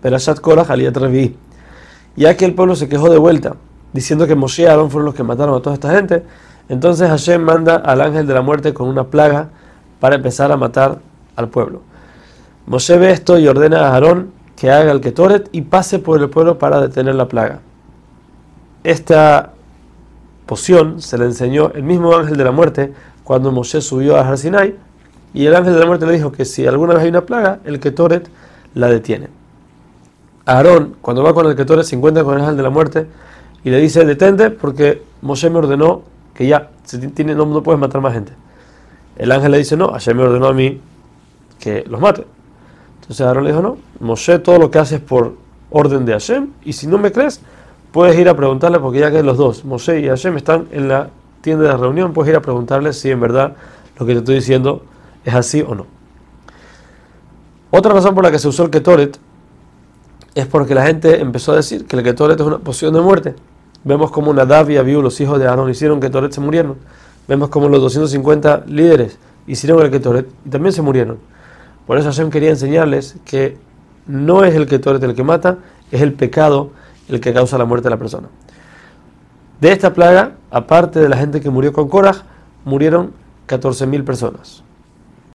Perashat Korach Aliyat Revi. Ya que el pueblo se quejó de vuelta, diciendo que Moshe y Aarón fueron los que mataron a toda esta gente, entonces Hashem manda al ángel de la muerte con una plaga para empezar a matar al pueblo. Moshe ve esto y ordena a Aarón que haga el Ketoret y pase por el pueblo para detener la plaga. Esta poción se le enseñó el mismo ángel de la muerte cuando Moshe subió a Har Sinai y el ángel de la muerte le dijo que si alguna vez hay una plaga, el Ketoret la detiene. Aarón, cuando va con el Ketoret, se encuentra con el ángel de la muerte y le dice, detente porque Moshe me ordenó que ya, se tiene, no, puedes matar más gente. El ángel le dice, no, Hashem me ordenó a mí que los mate. Entonces Aarón le dijo, no, Moshe todo lo que hace es por orden de Hashem y si no me crees, puedes ir a preguntarle porque ya que los dos, Moshe y Hashem, están en la tienda de reunión, puedes ir a preguntarle si en verdad lo que te estoy diciendo es así o no. Otra razón por la que se usó el Ketoret es porque la gente empezó a decir que el Ketoret es una poción de muerte. Vemos como Nadab y Abiú, los hijos de Aarón, hicieron Ketoret, se murieron. Vemos como los 250 líderes hicieron el Ketoret y también se murieron. Por eso Hashem quería enseñarles que no es el Ketoret el que mata, es el pecado el que causa la muerte de la persona. De esta plaga, aparte de la gente que murió con Korah, murieron 14.000 personas.